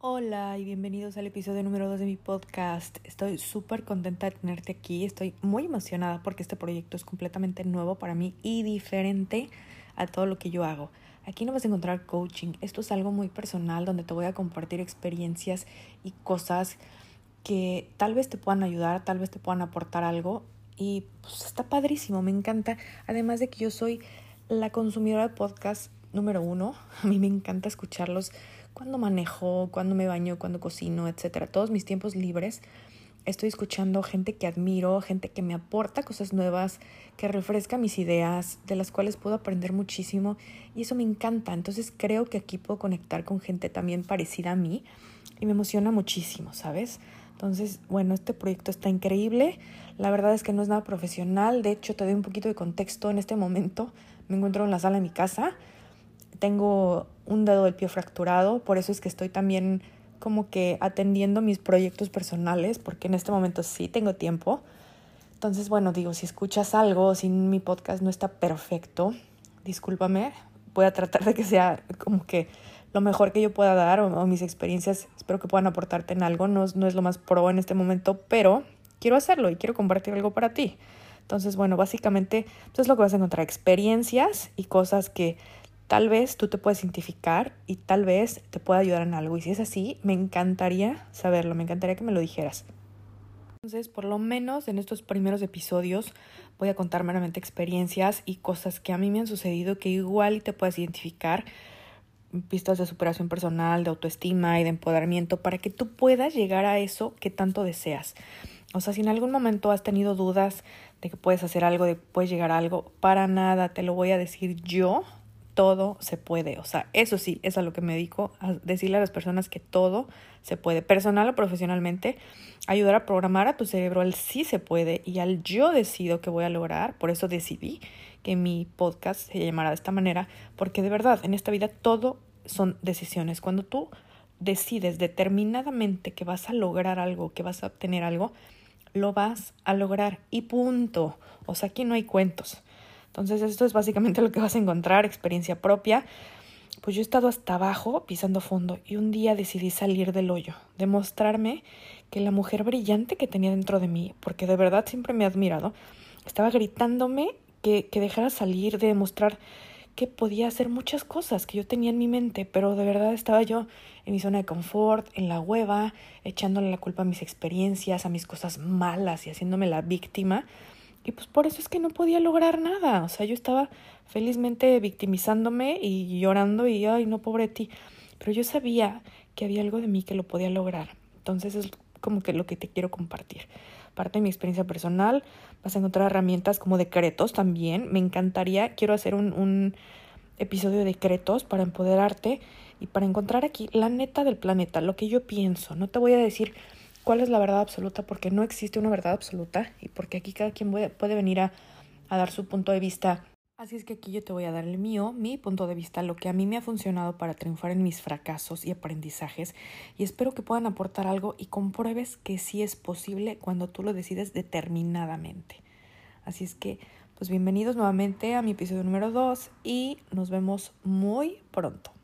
Hola y bienvenidos al episodio número 2 de mi podcast. Estoy súper contenta de tenerte aquí. Estoy muy emocionada porque este proyecto es completamente nuevo para mí y diferente a todo lo que yo hago. Aquí no vas a encontrar coaching. Esto es algo muy personal donde te voy a compartir experiencias y cosas que tal vez te puedan ayudar, tal vez te puedan aportar algo. Y pues está padrísimo, me encanta. Además de que yo soy la consumidora de podcast número uno. A mí me encanta escucharlos cuando manejo, cuando me baño, cuando cocino, etcétera. Todos mis tiempos libres estoy escuchando gente que admiro, gente que me aporta cosas nuevas, que refresca mis ideas, de las cuales puedo aprender muchísimo y eso me encanta. Entonces creo que aquí puedo conectar con gente también parecida a mí y me emociona muchísimo, ¿sabes? Entonces, bueno, este proyecto está increíble. La verdad es que no es nada profesional. De hecho, te doy un poquito de contexto en este momento. Me encuentro en la sala de mi casa. Tengo un dedo del pie fracturado, por eso es que estoy también como que atendiendo mis proyectos personales, porque en este momento sí tengo tiempo. Entonces, bueno, digo, si escuchas algo, si mi podcast no está perfecto, discúlpame, voy a tratar de que sea como que lo mejor que yo pueda dar o, mis experiencias, espero que puedan aportarte en algo. No, no es lo más pro en este momento, pero quiero hacerlo y quiero compartir algo para ti. Entonces, bueno, básicamente, eso es lo que vas a encontrar, experiencias y cosas que tal vez tú te puedes identificar y tal vez te pueda ayudar en algo. Y si es así, me encantaría saberlo, me encantaría que me lo dijeras. Entonces, por lo menos en estos primeros episodios voy a contar meramente experiencias y cosas que a mí me han sucedido que igual te puedes identificar pistas de superación personal, de autoestima y de empoderamiento para que tú puedas llegar a eso que tanto deseas. O sea, si en algún momento has tenido dudas de que puedes hacer algo, de que puedes llegar a algo, para nada te lo voy a decir yo, todo se puede. O sea, eso sí, es a lo que me dedico, a decirle a las personas que todo se puede, personal o profesionalmente, ayudar a programar a tu cerebro al sí se puede y al yo decido que voy a lograr, por eso decidí que mi podcast se llamara de esta manera, porque de verdad en esta vida todo son decisiones. Cuando tú decides determinadamente que vas a lograr algo, que vas a obtener algo, lo vas a lograr y punto. O sea, aquí no hay cuentos. Entonces esto es básicamente lo que vas a encontrar, experiencia propia. Pues yo he estado hasta abajo pisando fondo y un día decidí salir del hoyo, demostrarme que la mujer brillante que tenía dentro de mí, porque de verdad siempre me he admirado, estaba gritándome que, que dejara salir, de demostrar que podía hacer muchas cosas que yo tenía en mi mente, pero de verdad estaba yo en mi zona de confort, en la hueva, echándole la culpa a mis experiencias, a mis cosas malas y haciéndome la víctima. Y pues por eso es que no podía lograr nada. O sea, yo estaba felizmente victimizándome y llorando y, ay, no, pobre ti. Pero yo sabía que había algo de mí que lo podía lograr. Entonces es como que lo que te quiero compartir. Parte de mi experiencia personal, vas a encontrar herramientas como decretos también. Me encantaría, quiero hacer un, un episodio de decretos para empoderarte y para encontrar aquí la neta del planeta, lo que yo pienso. No te voy a decir cuál es la verdad absoluta porque no existe una verdad absoluta y porque aquí cada quien puede, venir a, a dar su punto de vista Así es que aquí yo te voy a dar el mío, mi punto de vista, lo que a mí me ha funcionado para triunfar en mis fracasos y aprendizajes y espero que puedan aportar algo y compruebes que sí es posible cuando tú lo decides determinadamente. Así es que, pues bienvenidos nuevamente a mi episodio número 2 y nos vemos muy pronto.